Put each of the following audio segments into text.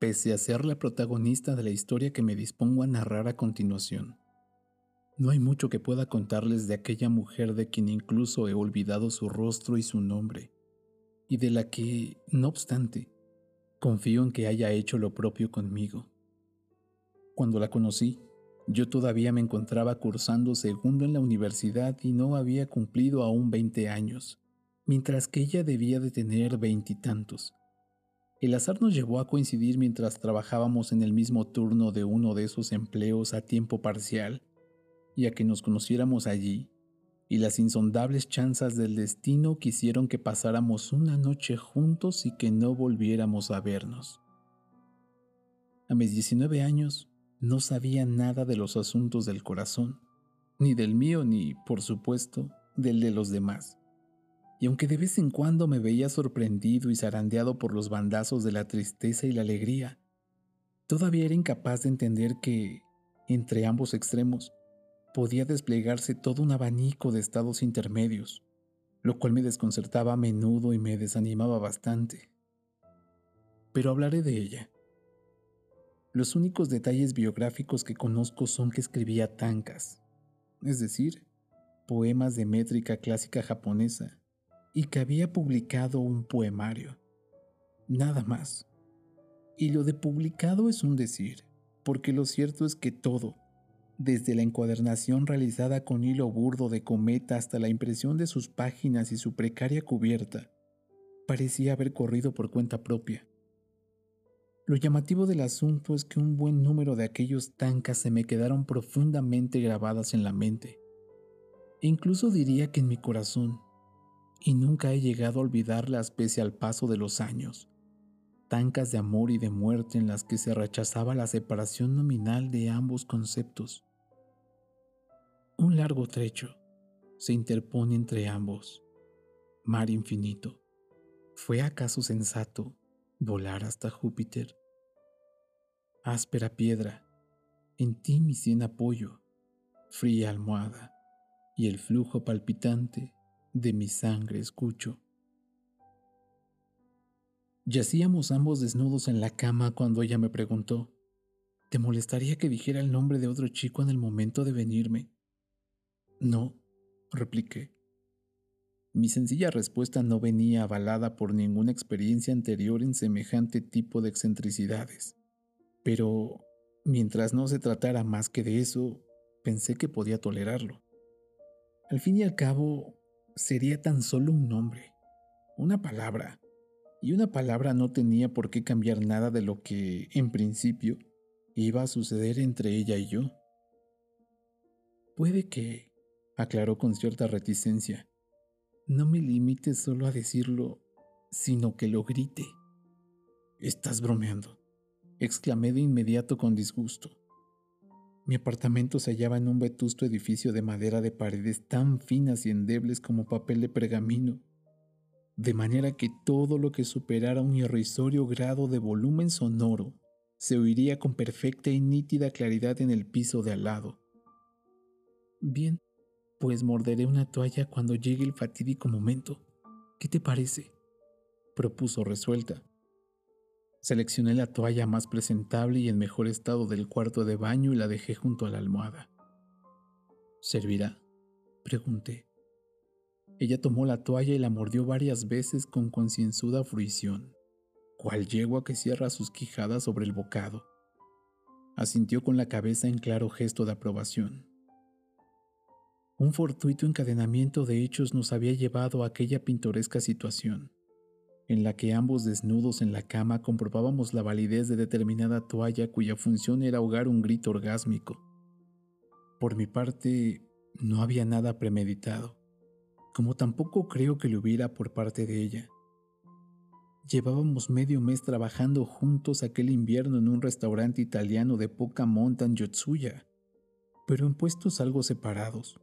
pese a ser la protagonista de la historia que me dispongo a narrar a continuación. No hay mucho que pueda contarles de aquella mujer de quien incluso he olvidado su rostro y su nombre, y de la que, no obstante, confío en que haya hecho lo propio conmigo. Cuando la conocí, yo todavía me encontraba cursando segundo en la universidad y no había cumplido aún 20 años, mientras que ella debía de tener veintitantos. El azar nos llevó a coincidir mientras trabajábamos en el mismo turno de uno de esos empleos a tiempo parcial y a que nos conociéramos allí, y las insondables chanzas del destino quisieron que pasáramos una noche juntos y que no volviéramos a vernos. A mis 19 años, no sabía nada de los asuntos del corazón, ni del mío, ni, por supuesto, del de los demás. Y aunque de vez en cuando me veía sorprendido y zarandeado por los bandazos de la tristeza y la alegría, todavía era incapaz de entender que, entre ambos extremos, podía desplegarse todo un abanico de estados intermedios, lo cual me desconcertaba a menudo y me desanimaba bastante. Pero hablaré de ella los únicos detalles biográficos que conozco son que escribía tankas, es decir, poemas de métrica clásica japonesa, y que había publicado un poemario. Nada más. Y lo de publicado es un decir, porque lo cierto es que todo, desde la encuadernación realizada con hilo burdo de cometa hasta la impresión de sus páginas y su precaria cubierta, parecía haber corrido por cuenta propia. Lo llamativo del asunto es que un buen número de aquellos tancas se me quedaron profundamente grabadas en la mente. E incluso diría que en mi corazón. Y nunca he llegado a olvidarlas pese al paso de los años. Tancas de amor y de muerte en las que se rechazaba la separación nominal de ambos conceptos. Un largo trecho se interpone entre ambos. Mar infinito. ¿Fue acaso sensato volar hasta Júpiter? áspera piedra, en ti mi cien apoyo, fría almohada, y el flujo palpitante de mi sangre escucho. Yacíamos ambos desnudos en la cama cuando ella me preguntó, ¿te molestaría que dijera el nombre de otro chico en el momento de venirme? No, repliqué. Mi sencilla respuesta no venía avalada por ninguna experiencia anterior en semejante tipo de excentricidades. Pero mientras no se tratara más que de eso, pensé que podía tolerarlo. Al fin y al cabo, sería tan solo un nombre, una palabra, y una palabra no tenía por qué cambiar nada de lo que, en principio, iba a suceder entre ella y yo. Puede que, aclaró con cierta reticencia, no me limite solo a decirlo, sino que lo grite. Estás bromeando exclamé de inmediato con disgusto. Mi apartamento se hallaba en un vetusto edificio de madera de paredes tan finas y endebles como papel de pergamino, de manera que todo lo que superara un irrisorio grado de volumen sonoro se oiría con perfecta y nítida claridad en el piso de al lado. Bien, pues morderé una toalla cuando llegue el fatídico momento. ¿Qué te parece? propuso resuelta. Seleccioné la toalla más presentable y en mejor estado del cuarto de baño y la dejé junto a la almohada. ¿Servirá? Pregunté. Ella tomó la toalla y la mordió varias veces con concienzuda fruición, cual yegua que cierra sus quijadas sobre el bocado. Asintió con la cabeza en claro gesto de aprobación. Un fortuito encadenamiento de hechos nos había llevado a aquella pintoresca situación en la que ambos desnudos en la cama comprobábamos la validez de determinada toalla cuya función era ahogar un grito orgásmico. Por mi parte, no había nada premeditado, como tampoco creo que lo hubiera por parte de ella. Llevábamos medio mes trabajando juntos aquel invierno en un restaurante italiano de poca monta en Yotsuya, pero en puestos algo separados.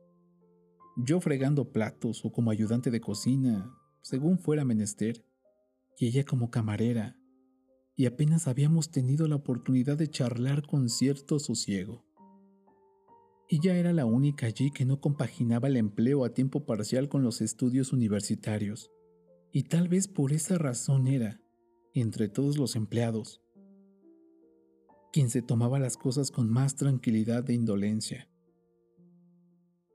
Yo fregando platos o como ayudante de cocina, según fuera menester, y ella como camarera, y apenas habíamos tenido la oportunidad de charlar con cierto sosiego. Ella era la única allí que no compaginaba el empleo a tiempo parcial con los estudios universitarios, y tal vez por esa razón era, entre todos los empleados, quien se tomaba las cosas con más tranquilidad e indolencia.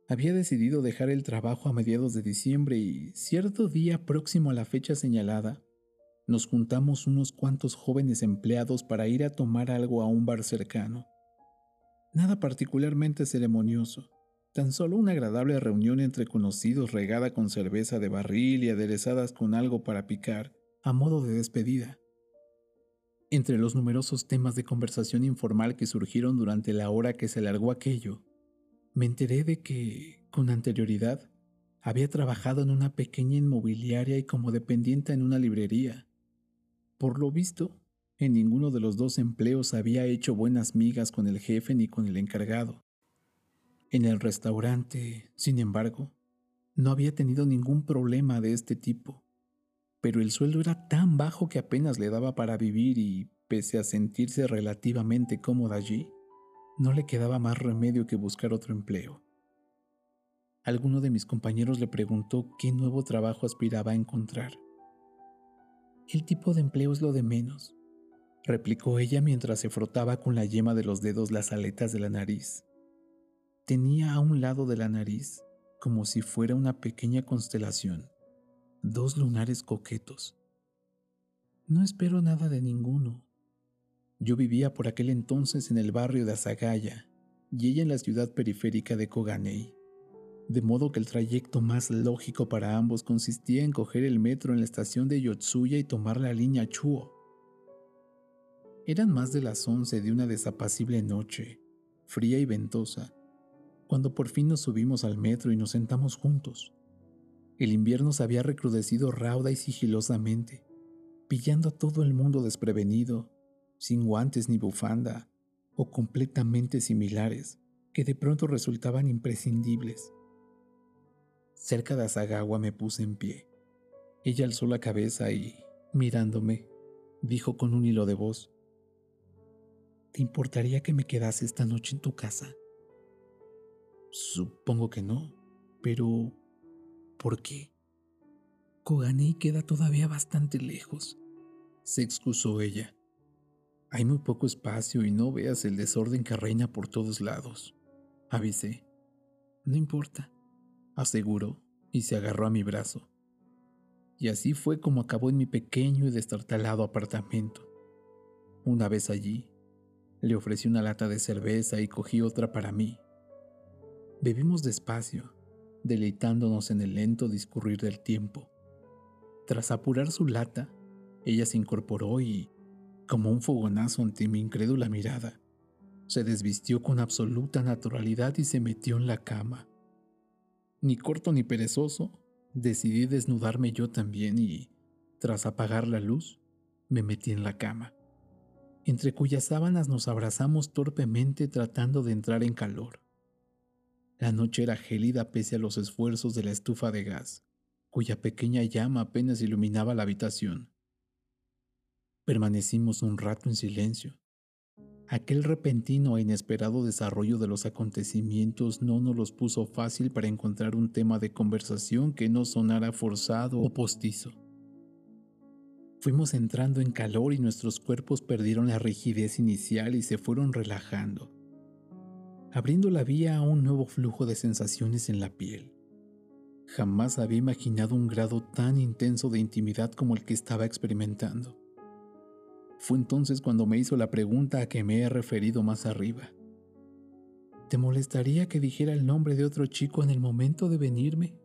Había decidido dejar el trabajo a mediados de diciembre y cierto día próximo a la fecha señalada, nos juntamos unos cuantos jóvenes empleados para ir a tomar algo a un bar cercano. Nada particularmente ceremonioso, tan solo una agradable reunión entre conocidos regada con cerveza de barril y aderezadas con algo para picar, a modo de despedida. Entre los numerosos temas de conversación informal que surgieron durante la hora que se alargó aquello, me enteré de que, con anterioridad, había trabajado en una pequeña inmobiliaria y como dependiente en una librería. Por lo visto, en ninguno de los dos empleos había hecho buenas migas con el jefe ni con el encargado. En el restaurante, sin embargo, no había tenido ningún problema de este tipo, pero el sueldo era tan bajo que apenas le daba para vivir y, pese a sentirse relativamente cómoda allí, no le quedaba más remedio que buscar otro empleo. Alguno de mis compañeros le preguntó qué nuevo trabajo aspiraba a encontrar. El tipo de empleo es lo de menos, replicó ella mientras se frotaba con la yema de los dedos las aletas de la nariz. Tenía a un lado de la nariz, como si fuera una pequeña constelación, dos lunares coquetos. No espero nada de ninguno, yo vivía por aquel entonces en el barrio de Azagaya y ella en la ciudad periférica de Koganei, de modo que el trayecto más lógico para ambos consistía en coger el metro en la estación de Yotsuya y tomar la línea Chuo. Eran más de las once de una desapacible noche, fría y ventosa, cuando por fin nos subimos al metro y nos sentamos juntos. El invierno se había recrudecido rauda y sigilosamente, pillando a todo el mundo desprevenido sin guantes ni bufanda, o completamente similares, que de pronto resultaban imprescindibles. Cerca de Asagawa me puse en pie. Ella alzó la cabeza y, mirándome, dijo con un hilo de voz, ¿Te importaría que me quedase esta noche en tu casa? Supongo que no, pero ¿por qué? Koganei queda todavía bastante lejos, se excusó ella. Hay muy poco espacio y no veas el desorden que reina por todos lados. Avisé. No importa, aseguró y se agarró a mi brazo. Y así fue como acabó en mi pequeño y destartalado apartamento. Una vez allí, le ofrecí una lata de cerveza y cogí otra para mí. Bebimos despacio, deleitándonos en el lento discurrir del tiempo. Tras apurar su lata, ella se incorporó y, como un fogonazo ante mi incrédula mirada. Se desvistió con absoluta naturalidad y se metió en la cama. Ni corto ni perezoso, decidí desnudarme yo también y, tras apagar la luz, me metí en la cama, entre cuyas sábanas nos abrazamos torpemente tratando de entrar en calor. La noche era gélida pese a los esfuerzos de la estufa de gas, cuya pequeña llama apenas iluminaba la habitación. Permanecimos un rato en silencio. Aquel repentino e inesperado desarrollo de los acontecimientos no nos los puso fácil para encontrar un tema de conversación que no sonara forzado o postizo. Fuimos entrando en calor y nuestros cuerpos perdieron la rigidez inicial y se fueron relajando, abriendo la vía a un nuevo flujo de sensaciones en la piel. Jamás había imaginado un grado tan intenso de intimidad como el que estaba experimentando. Fue entonces cuando me hizo la pregunta a que me he referido más arriba. ¿Te molestaría que dijera el nombre de otro chico en el momento de venirme?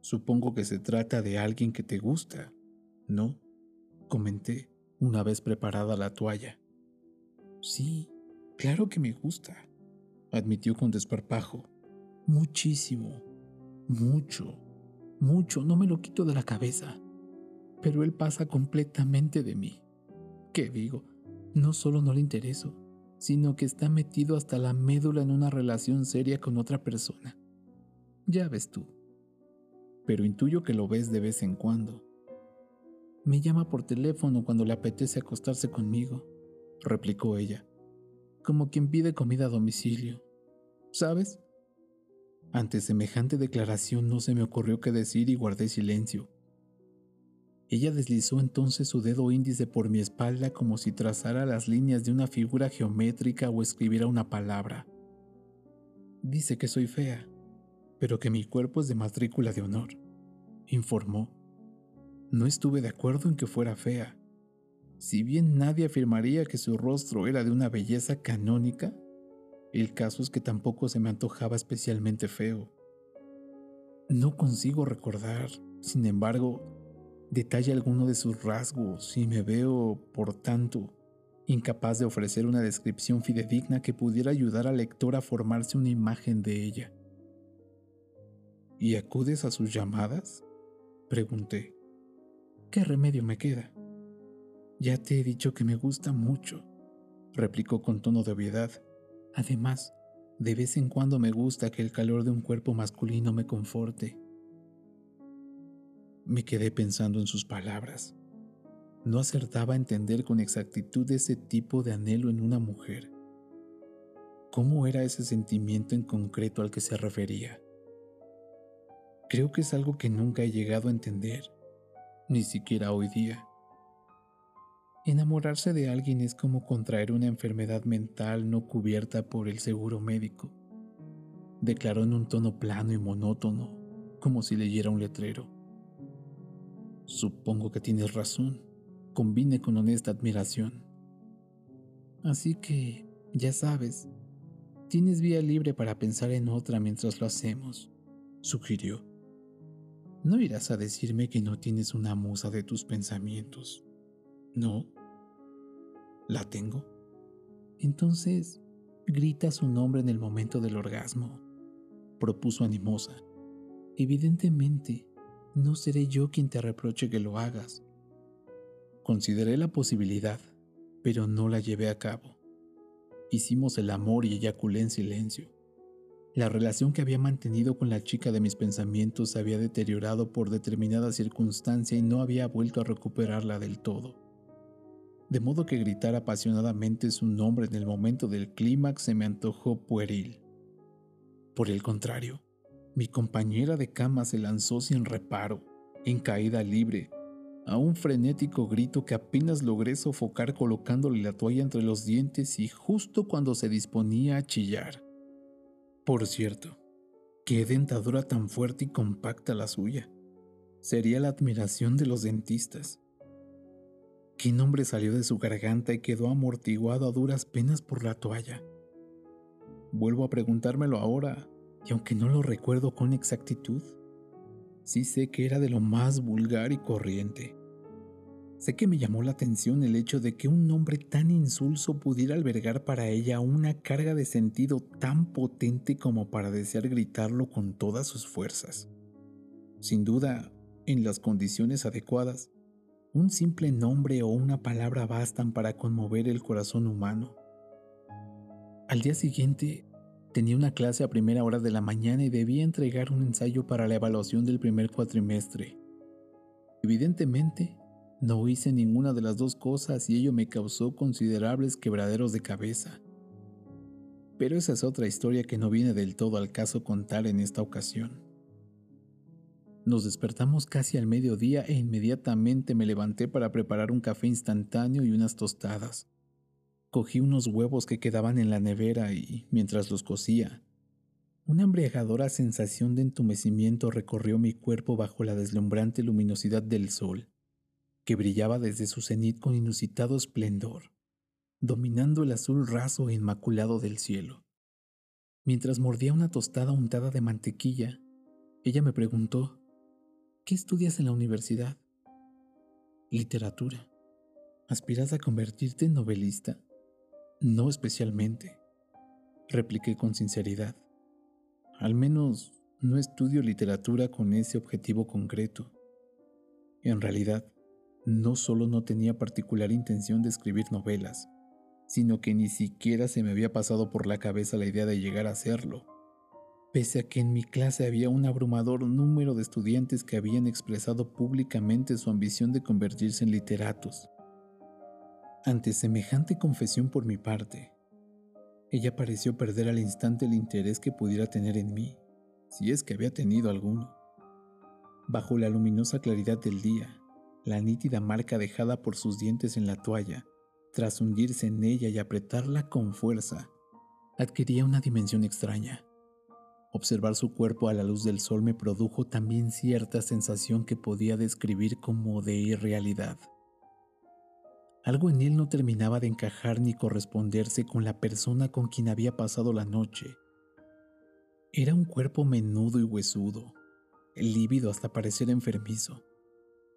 Supongo que se trata de alguien que te gusta, ¿no? Comenté, una vez preparada la toalla. Sí, claro que me gusta, admitió con desparpajo. Muchísimo, mucho, mucho, no me lo quito de la cabeza pero él pasa completamente de mí. ¿Qué digo? No solo no le intereso, sino que está metido hasta la médula en una relación seria con otra persona. Ya ves tú. Pero intuyo que lo ves de vez en cuando. Me llama por teléfono cuando le apetece acostarse conmigo, replicó ella, como quien pide comida a domicilio. ¿Sabes? Ante semejante declaración no se me ocurrió qué decir y guardé silencio Ella deslizó entonces su dedo índice por mi espalda como si trazara las líneas de una figura geométrica o escribiera una palabra. Dice que soy fea, pero que mi cuerpo es de matrícula de honor, informó. No estuve de acuerdo en que fuera fea. Si bien nadie afirmaría que su rostro era de una belleza canónica, el caso es que tampoco se me antojaba especialmente feo. No consigo recordar, sin embargo, detalle alguno de sus rasgos y me veo, por tanto, incapaz de ofrecer una descripción fidedigna que pudiera ayudar al lector a formarse una imagen de ella. ¿Y acudes a sus llamadas? Pregunté. ¿Qué remedio me queda? Ya te he dicho que me gusta mucho, replicó con tono de obviedad. Además, de vez en cuando me gusta que el calor de un cuerpo masculino me conforte. Me quedé pensando en sus palabras. No acertaba a entender con exactitud ese tipo de anhelo en una mujer. ¿Cómo era ese sentimiento en concreto al que se refería? Creo que es algo que nunca he llegado a entender ni siquiera hoy día. Enamorarse de alguien es como contraer una enfermedad mental no cubierta por el seguro médico, declaró en un tono plano y monótono, como si leyera un letrero. Supongo que tienes razón, combine con honesta admiración. Así que, ya sabes, tienes vía libre para pensar en otra mientras lo hacemos, sugirió. No irás a decirme que no tienes una musa de tus pensamientos. ¿No? ¿La tengo? Entonces, grita su nombre en el momento del orgasmo, propuso animosa. Evidentemente, no seré yo quien te reproche que lo hagas. Consideré la posibilidad, pero no la llevé a cabo. Hicimos el amor y eyaculé en silencio. La relación que había mantenido con la chica de mis pensamientos se había deteriorado por determinada circunstancia y no había vuelto a recuperarla del todo. De modo que gritar apasionadamente su nombre en el momento del clímax se me antojó pueril. Por el contrario, mi compañera de cama se lanzó sin reparo, en caída libre, a un frenético grito que apenas logré sofocar colocándole la toalla entre los dientes y justo cuando se disponía a chillar. Por cierto, qué dentadura tan fuerte y compacta la suya. Sería la admiración de los dentistas. ¿Qué nombre salió de su garganta y quedó amortiguado a duras penas por la toalla? Vuelvo a preguntármelo ahora, y aunque no lo recuerdo con exactitud, sí sé que era de lo más vulgar y corriente. Sé que me llamó la atención el hecho de que un nombre tan insulso pudiera albergar para ella una carga de sentido tan potente como para desear gritarlo con todas sus fuerzas. Sin duda, en las condiciones adecuadas, un simple nombre o una palabra bastan para conmover el corazón humano. Al día siguiente, tenía una clase a primera hora de la mañana y debía entregar un ensayo para la evaluación del primer cuatrimestre. Evidentemente, no hice ninguna de las dos cosas y ello me causó considerables quebraderos de cabeza. Pero esa es otra historia que no viene del todo al caso contar en esta ocasión. Nos despertamos casi al mediodía e inmediatamente me levanté para preparar un café instantáneo y unas tostadas. Cogí unos huevos que quedaban en la nevera y, mientras los cocía, una embriagadora sensación de entumecimiento recorrió mi cuerpo bajo la deslumbrante luminosidad del sol que brillaba desde su cenit con inusitado esplendor, dominando el azul raso e inmaculado del cielo. Mientras mordía una tostada untada de mantequilla, ella me preguntó, ¿qué estudias en la universidad? Literatura. ¿Aspiras a convertirte en novelista? No especialmente, repliqué con sinceridad. Al menos no estudio literatura con ese objetivo concreto. En realidad, no solo no tenía particular intención de escribir novelas, sino que ni siquiera se me había pasado por la cabeza la idea de llegar a hacerlo, pese a que en mi clase había un abrumador número de estudiantes que habían expresado públicamente su ambición de convertirse en literatos. Ante semejante confesión por mi parte, ella pareció perder al instante el interés que pudiera tener en mí, si es que había tenido alguno. Bajo la luminosa claridad del día, la nítida marca dejada por sus dientes en la toalla, tras hundirse en ella y apretarla con fuerza, adquiría una dimensión extraña. Observar su cuerpo a la luz del sol me produjo también cierta sensación que podía describir como de irrealidad. Algo en él no terminaba de encajar ni corresponderse con la persona con quien había pasado la noche. Era un cuerpo menudo y huesudo, lívido hasta parecer enfermizo,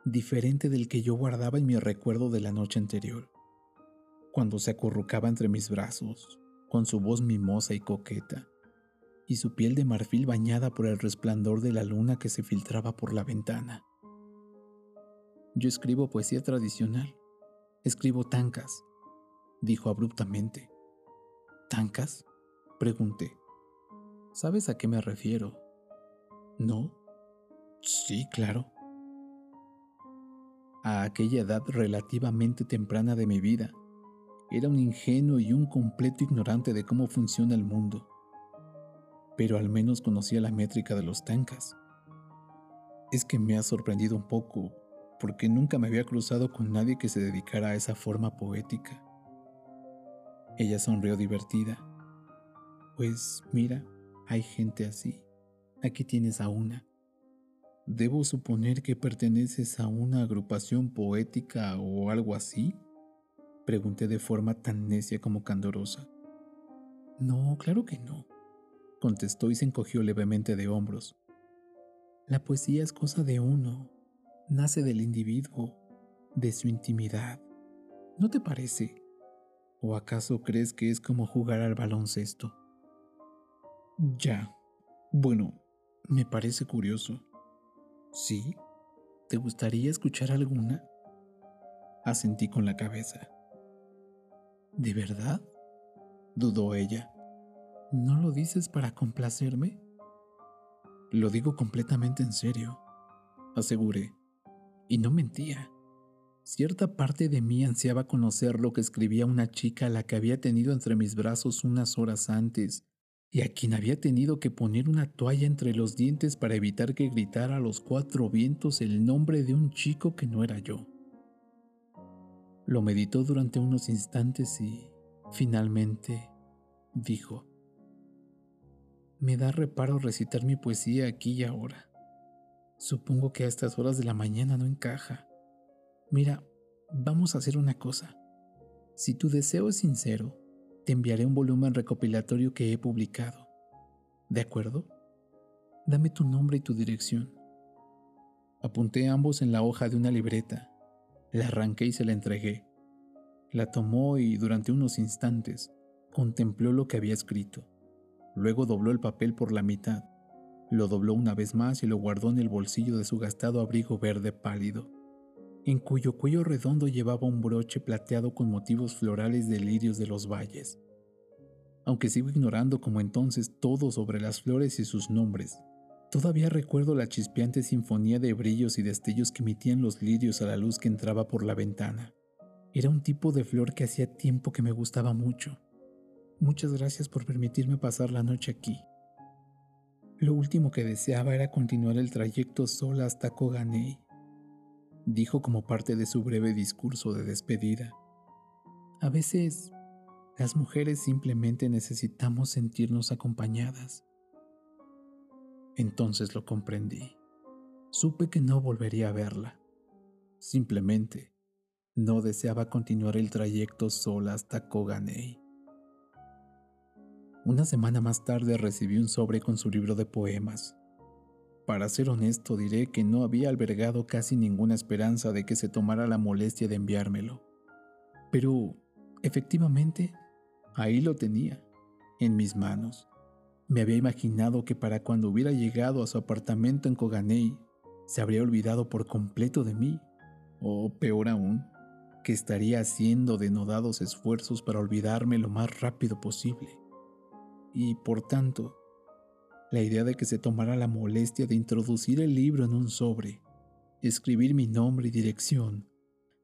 diferente del que yo guardaba en mi recuerdo de la noche anterior, cuando se acurrucaba entre mis brazos, con su voz mimosa y coqueta y su piel de marfil bañada por el resplandor de la luna que se filtraba por la ventana. Yo escribo poesía tradicional, escribo tancas, dijo abruptamente. ¿Tancas? Pregunté. ¿Sabes a qué me refiero? ¿No? Sí, claro. A aquella edad relativamente temprana de mi vida, era un ingenuo y un completo ignorante de cómo funciona el mundo pero al menos conocía la métrica de los tancas. Es que me ha sorprendido un poco, porque nunca me había cruzado con nadie que se dedicara a esa forma poética. Ella sonrió divertida. Pues mira, hay gente así. Aquí tienes a una. ¿Debo suponer que perteneces a una agrupación poética o algo así? Pregunté de forma tan necia como candorosa. No, claro que no contestó y se encogió levemente de hombros. La poesía es cosa de uno, nace del individuo, de su intimidad. ¿No te parece? ¿O acaso crees que es como jugar al baloncesto? Ya. Bueno, me parece curioso. ¿Sí? ¿Te gustaría escuchar alguna? Asentí con la cabeza. ¿De verdad? dudó ella. ¿No lo dices para complacerme? Lo digo completamente en serio, aseguré. Y no mentía. Cierta parte de mí ansiaba conocer lo que escribía una chica a la que había tenido entre mis brazos unas horas antes y a quien había tenido que poner una toalla entre los dientes para evitar que gritara a los cuatro vientos el nombre de un chico que no era yo. Lo meditó durante unos instantes y, finalmente, dijo, me da reparo recitar mi poesía aquí y ahora. Supongo que a estas horas de la mañana no encaja. Mira, vamos a hacer una cosa. Si tu deseo es sincero, te enviaré un volumen recopilatorio que he publicado. ¿De acuerdo? Dame tu nombre y tu dirección. Apunté ambos en la hoja de una libreta. La arranqué y se la entregué. La tomó y durante unos instantes contempló lo que había escrito. Luego dobló el papel por la mitad, lo dobló una vez más y lo guardó en el bolsillo de su gastado abrigo verde pálido, en cuyo cuello redondo llevaba un broche plateado con motivos florales de lirios de los valles. Aunque sigo ignorando como entonces todo sobre las flores y sus nombres, todavía recuerdo la chispeante sinfonía de brillos y destellos que emitían los lirios a la luz que entraba por la ventana. Era un tipo de flor que hacía tiempo que me gustaba mucho Muchas gracias por permitirme pasar la noche aquí. Lo último que deseaba era continuar el trayecto sola hasta Koganei, dijo como parte de su breve discurso de despedida. A veces, las mujeres simplemente necesitamos sentirnos acompañadas. Entonces lo comprendí. Supe que no volvería a verla. Simplemente, no deseaba continuar el trayecto sola hasta Koganei. Una semana más tarde recibí un sobre con su libro de poemas. Para ser honesto, diré que no había albergado casi ninguna esperanza de que se tomara la molestia de enviármelo. Pero, efectivamente, ahí lo tenía, en mis manos. Me había imaginado que para cuando hubiera llegado a su apartamento en Koganei, se habría olvidado por completo de mí, o peor aún, que estaría haciendo denodados esfuerzos para olvidarme lo más rápido posible y, por tanto, la idea de que se tomara la molestia de introducir el libro en un sobre, escribir mi nombre y dirección,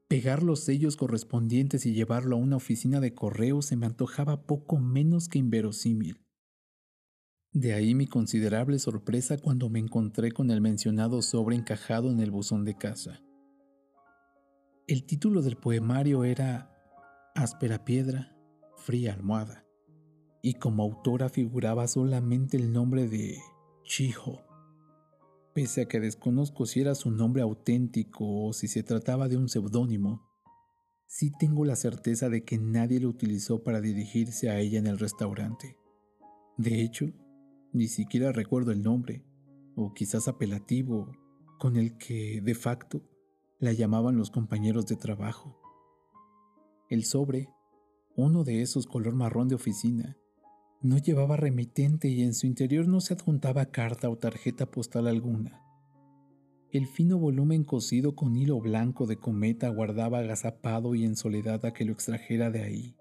pegar los sellos correspondientes y llevarlo a una oficina de correo se me antojaba poco menos que inverosímil. De ahí mi considerable sorpresa cuando me encontré con el mencionado sobre encajado en el buzón de casa. El título del poemario era Áspera piedra, fría almohada, y como autora figuraba solamente el nombre de Chiho. Pese a que desconozco si era su nombre auténtico o si se trataba de un seudónimo, sí tengo la certeza de que nadie lo utilizó para dirigirse a ella en el restaurante. De hecho, ni siquiera recuerdo el nombre, o quizás apelativo, con el que, de facto, la llamaban los compañeros de trabajo. El sobre, uno de esos color marrón de oficina, no llevaba remitente y en su interior no se adjuntaba carta o tarjeta postal alguna. El fino volumen cosido con hilo blanco de cometa guardaba agazapado y en soledad a que lo extrajera de ahí.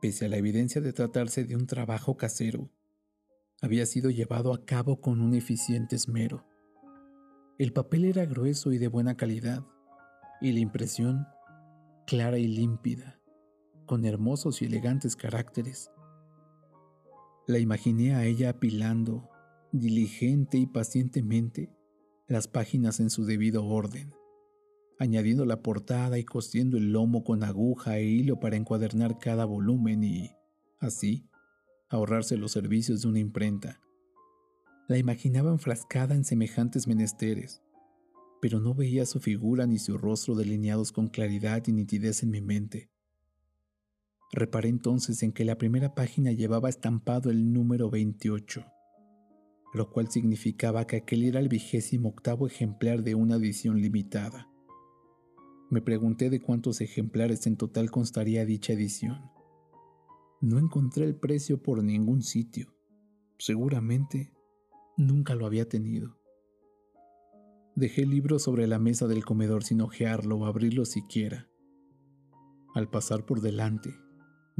Pese a la evidencia de tratarse de un trabajo casero, había sido llevado a cabo con un eficiente esmero. El papel era grueso y de buena calidad, y la impresión clara y límpida, con hermosos y elegantes caracteres. La imaginé a ella apilando, diligente y pacientemente, las páginas en su debido orden, añadiendo la portada y cosiendo el lomo con aguja e hilo para encuadernar cada volumen y, así, ahorrarse los servicios de una imprenta. La imaginaba enfrascada en semejantes menesteres, pero no veía su figura ni su rostro delineados con claridad y nitidez en mi mente. Reparé entonces en que la primera página llevaba estampado el número 28, lo cual significaba que aquel era el vigésimo octavo ejemplar de una edición limitada. Me pregunté de cuántos ejemplares en total constaría dicha edición. No encontré el precio por ningún sitio. Seguramente Nunca lo había tenido. Dejé el libro sobre la mesa del comedor sin ojearlo o abrirlo siquiera. Al pasar por delante,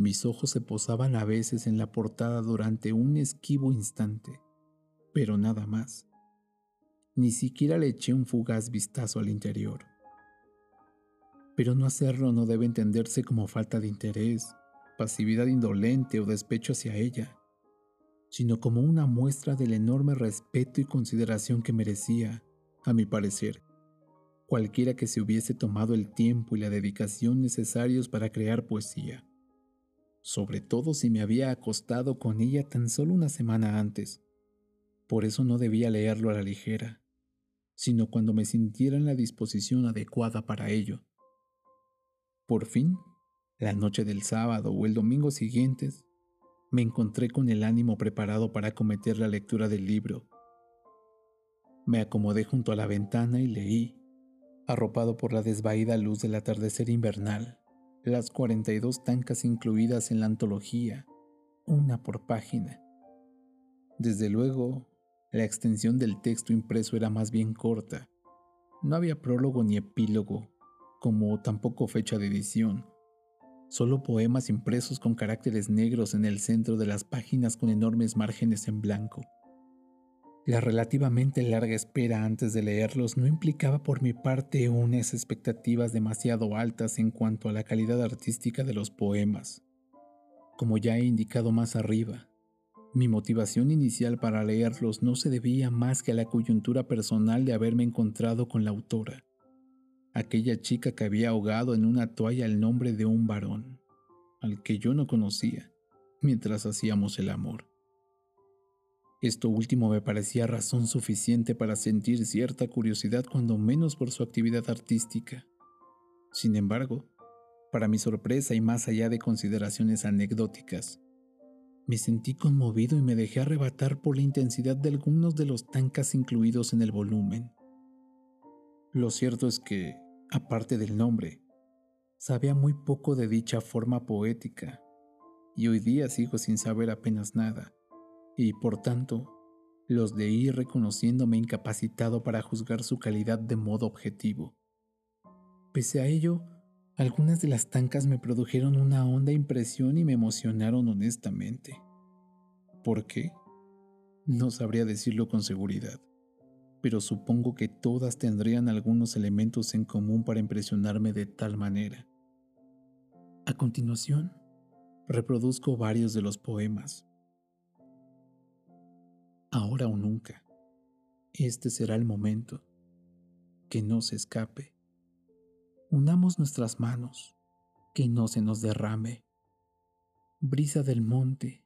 mis ojos se posaban a veces en la portada durante un esquivo instante, pero nada más. Ni siquiera le eché un fugaz vistazo al interior. Pero no hacerlo no debe entenderse como falta de interés, pasividad indolente o despecho hacia ella sino como una muestra del enorme respeto y consideración que merecía, a mi parecer, cualquiera que se hubiese tomado el tiempo y la dedicación necesarios para crear poesía, sobre todo si me había acostado con ella tan solo una semana antes. Por eso no debía leerlo a la ligera, sino cuando me sintiera en la disposición adecuada para ello. Por fin, la noche del sábado o el domingo siguientes, me encontré con el ánimo preparado para acometer la lectura del libro. Me acomodé junto a la ventana y leí, arropado por la desvaída luz del atardecer invernal, las 42 tancas incluidas en la antología, una por página. Desde luego, la extensión del texto impreso era más bien corta. No había prólogo ni epílogo, como tampoco fecha de edición, solo poemas impresos con caracteres negros en el centro de las páginas con enormes márgenes en blanco. La relativamente larga espera antes de leerlos no implicaba por mi parte unas expectativas demasiado altas en cuanto a la calidad artística de los poemas. Como ya he indicado más arriba, mi motivación inicial para leerlos no se debía más que a la coyuntura personal de haberme encontrado con la autora aquella chica que había ahogado en una toalla el nombre de un varón, al que yo no conocía, mientras hacíamos el amor. Esto último me parecía razón suficiente para sentir cierta curiosidad cuando menos por su actividad artística. Sin embargo, para mi sorpresa y más allá de consideraciones anecdóticas, me sentí conmovido y me dejé arrebatar por la intensidad de algunos de los tancas incluidos en el volumen. Lo cierto es que, aparte del nombre, sabía muy poco de dicha forma poética, y hoy día sigo sin saber apenas nada, y por tanto, los de ir reconociéndome incapacitado para juzgar su calidad de modo objetivo. Pese a ello, algunas de las tancas me produjeron una honda impresión y me emocionaron honestamente. ¿Por qué? No sabría decirlo con seguridad pero supongo que todas tendrían algunos elementos en común para impresionarme de tal manera. A continuación, reproduzco varios de los poemas. Ahora o nunca, este será el momento, que no se escape. unamos nuestras manos, que no se nos derrame. Brisa del monte,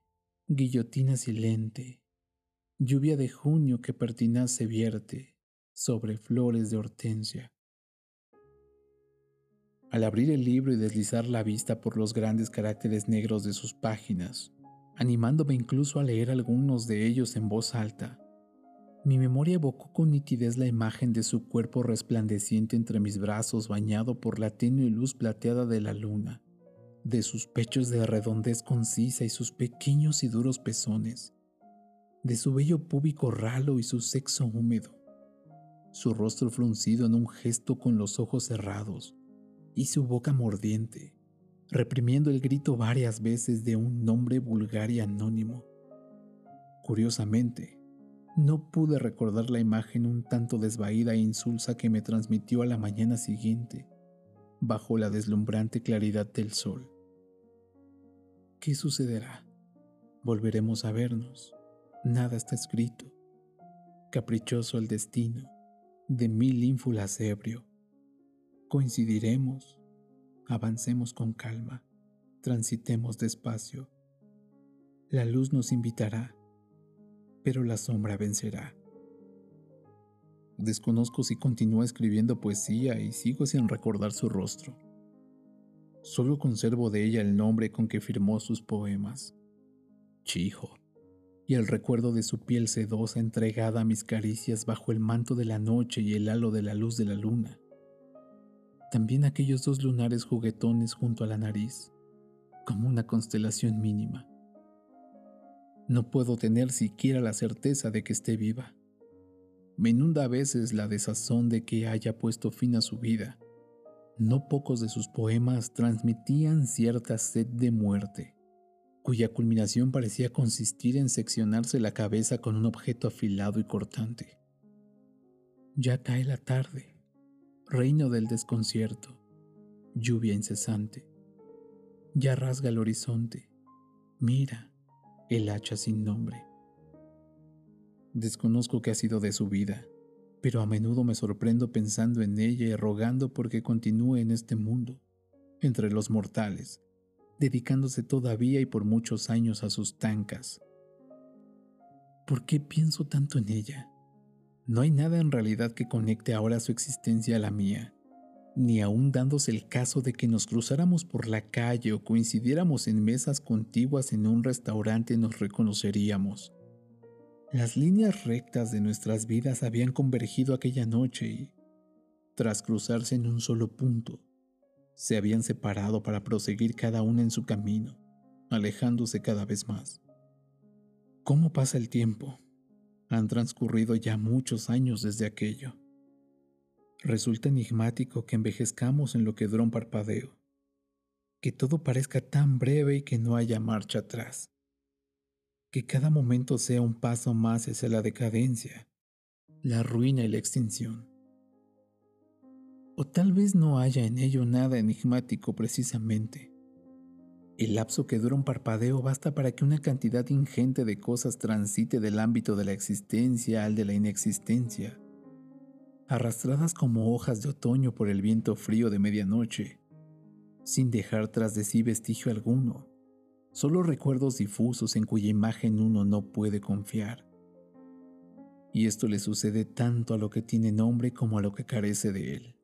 guillotina silente, lluvia de junio que pertinaz se vierte sobre flores de hortensia. Al abrir el libro y deslizar la vista por los grandes caracteres negros de sus páginas, animándome incluso a leer algunos de ellos en voz alta, mi memoria evocó con nitidez la imagen de su cuerpo resplandeciente entre mis brazos bañado por la tenue luz plateada de la luna, de sus pechos de redondez concisa y sus pequeños y duros pezones, de su vello púbico ralo y su sexo húmedo, su rostro fruncido en un gesto con los ojos cerrados y su boca mordiente, reprimiendo el grito varias veces de un nombre vulgar y anónimo. Curiosamente, no pude recordar la imagen un tanto desvaída e insulsa que me transmitió a la mañana siguiente, bajo la deslumbrante claridad del sol. ¿Qué sucederá? Volveremos a vernos. Nada está escrito. Caprichoso el destino, de mil ínfulas ebrio. Coincidiremos, avancemos con calma, transitemos despacio. La luz nos invitará pero la sombra vencerá. Desconozco si continúa escribiendo poesía y sigo sin recordar su rostro. Solo conservo de ella el nombre con que firmó sus poemas, Chijo, y el recuerdo de su piel sedosa entregada a mis caricias bajo el manto de la noche y el halo de la luz de la luna. También aquellos dos lunares juguetones junto a la nariz, como una constelación mínima. No puedo tener siquiera la certeza de que esté viva. Me inunda a veces la desazón de que haya puesto fin a su vida. No pocos de sus poemas transmitían cierta sed de muerte, cuya culminación parecía consistir en seccionarse la cabeza con un objeto afilado y cortante. Ya cae la tarde, reino del desconcierto, lluvia incesante. Ya rasga el horizonte. Mira, el hacha sin nombre. Desconozco qué ha sido de su vida, pero a menudo me sorprendo pensando en ella y rogando porque continúe en este mundo, entre los mortales, dedicándose todavía y por muchos años a sus tancas. ¿Por qué pienso tanto en ella? No hay nada en realidad que conecte ahora su existencia a la mía ni aun dándose el caso de que nos cruzáramos por la calle o coincidiéramos en mesas contiguas en un restaurante nos reconoceríamos. Las líneas rectas de nuestras vidas habían convergido aquella noche y, tras cruzarse en un solo punto, se habían separado para proseguir cada una en su camino, alejándose cada vez más. ¿Cómo pasa el tiempo? Han transcurrido ya muchos años desde aquello. Resulta enigmático que envejezcamos en lo que dura un parpadeo, que todo parezca tan breve y que no haya marcha atrás, que cada momento sea un paso más hacia la decadencia, la ruina y la extinción. O tal vez no haya en ello nada enigmático precisamente. El lapso que dura un parpadeo basta para que una cantidad ingente de cosas transite del ámbito de la existencia al de la inexistencia arrastradas como hojas de otoño por el viento frío de medianoche, sin dejar tras de sí vestigio alguno, solo recuerdos difusos en cuya imagen uno no puede confiar. Y esto le sucede tanto a lo que tiene nombre como a lo que carece de él.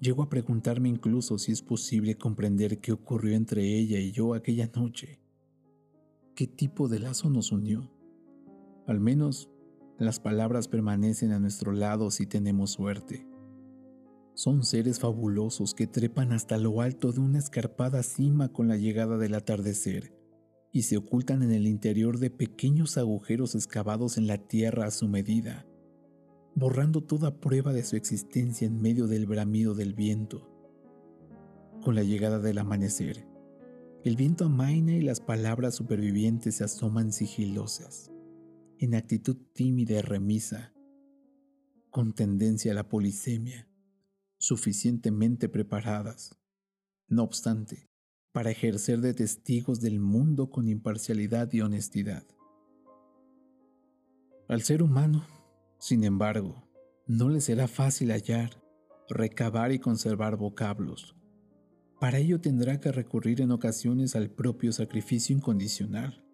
Llego a preguntarme incluso si es posible comprender qué ocurrió entre ella y yo aquella noche. ¿Qué tipo de lazo nos unió? Al menos las palabras permanecen a nuestro lado si tenemos suerte. Son seres fabulosos que trepan hasta lo alto de una escarpada cima con la llegada del atardecer y se ocultan en el interior de pequeños agujeros excavados en la tierra a su medida, borrando toda prueba de su existencia en medio del bramido del viento. Con la llegada del amanecer, el viento amaina y las palabras supervivientes se asoman sigilosas en actitud tímida y remisa, con tendencia a la polisemia, suficientemente preparadas, no obstante, para ejercer de testigos del mundo con imparcialidad y honestidad. Al ser humano, sin embargo, no le será fácil hallar, recabar y conservar vocablos. Para ello tendrá que recurrir en ocasiones al propio sacrificio incondicional,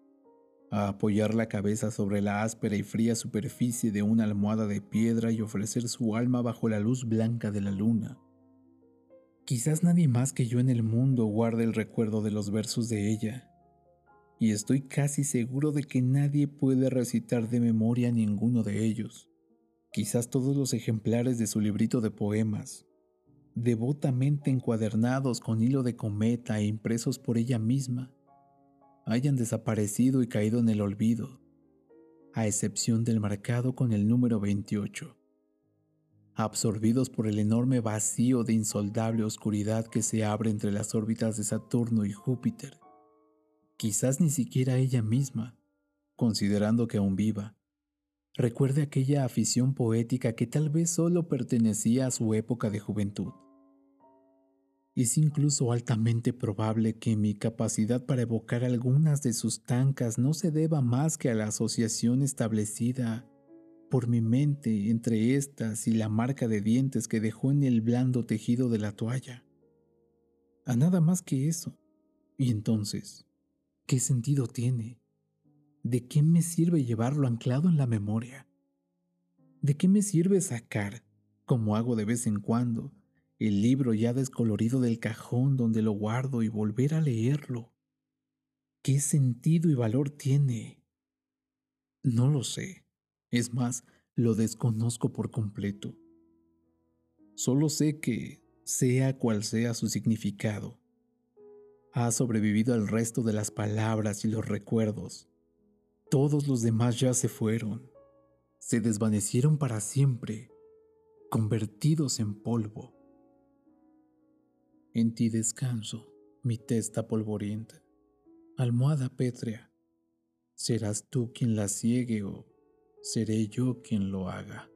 a apoyar la cabeza sobre la áspera y fría superficie de una almohada de piedra y ofrecer su alma bajo la luz blanca de la luna. Quizás nadie más que yo en el mundo guarde el recuerdo de los versos de ella, y estoy casi seguro de que nadie puede recitar de memoria ninguno de ellos. Quizás todos los ejemplares de su librito de poemas, devotamente encuadernados con hilo de cometa e impresos por ella misma, hayan desaparecido y caído en el olvido, a excepción del marcado con el número 28, absorbidos por el enorme vacío de insoldable oscuridad que se abre entre las órbitas de Saturno y Júpiter quizás ni siquiera ella misma, considerando que aún viva, recuerde aquella afición poética que tal vez solo pertenecía a su época de juventud. Es incluso altamente probable que mi capacidad para evocar algunas de sus tancas no se deba más que a la asociación establecida por mi mente entre estas y la marca de dientes que dejó en el blando tejido de la toalla. A nada más que eso. Y entonces, ¿Qué sentido tiene? ¿De qué me sirve llevarlo anclado en la memoria? ¿De qué me sirve sacar, como hago de vez en cuando, el libro ya descolorido del cajón donde lo guardo y volver a leerlo? ¿Qué sentido y valor tiene? No lo sé. Es más, lo desconozco por completo. Solo sé que, sea cual sea su significado, ha sobrevivido al resto de las palabras y los recuerdos. Todos los demás ya se fueron, se desvanecieron para siempre, convertidos en polvo. En ti descanso, mi testa polvorienta, almohada pétrea. ¿Serás tú quien la ciegue o seré yo quien lo haga?